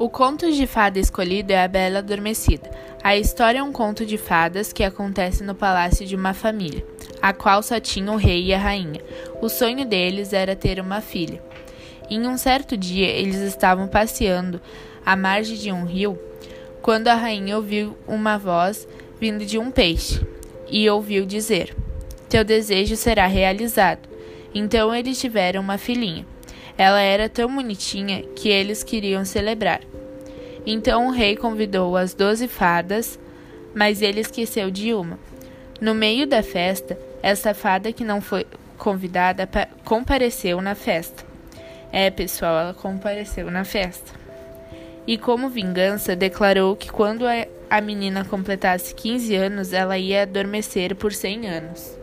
O conto de fada escolhido é A Bela Adormecida. A história é um conto de fadas que acontece no palácio de uma família, a qual só tinha o rei e a rainha. O sonho deles era ter uma filha. Em um certo dia, eles estavam passeando à margem de um rio quando a rainha ouviu uma voz vindo de um peixe e ouviu dizer: Teu desejo será realizado. Então eles tiveram uma filhinha. Ela era tão bonitinha que eles queriam celebrar. Então o rei convidou as doze fadas, mas ele esqueceu de uma. No meio da festa, essa fada que não foi convidada compareceu na festa. É, pessoal, ela compareceu na festa. E como vingança, declarou que quando a menina completasse 15 anos, ela ia adormecer por 100 anos.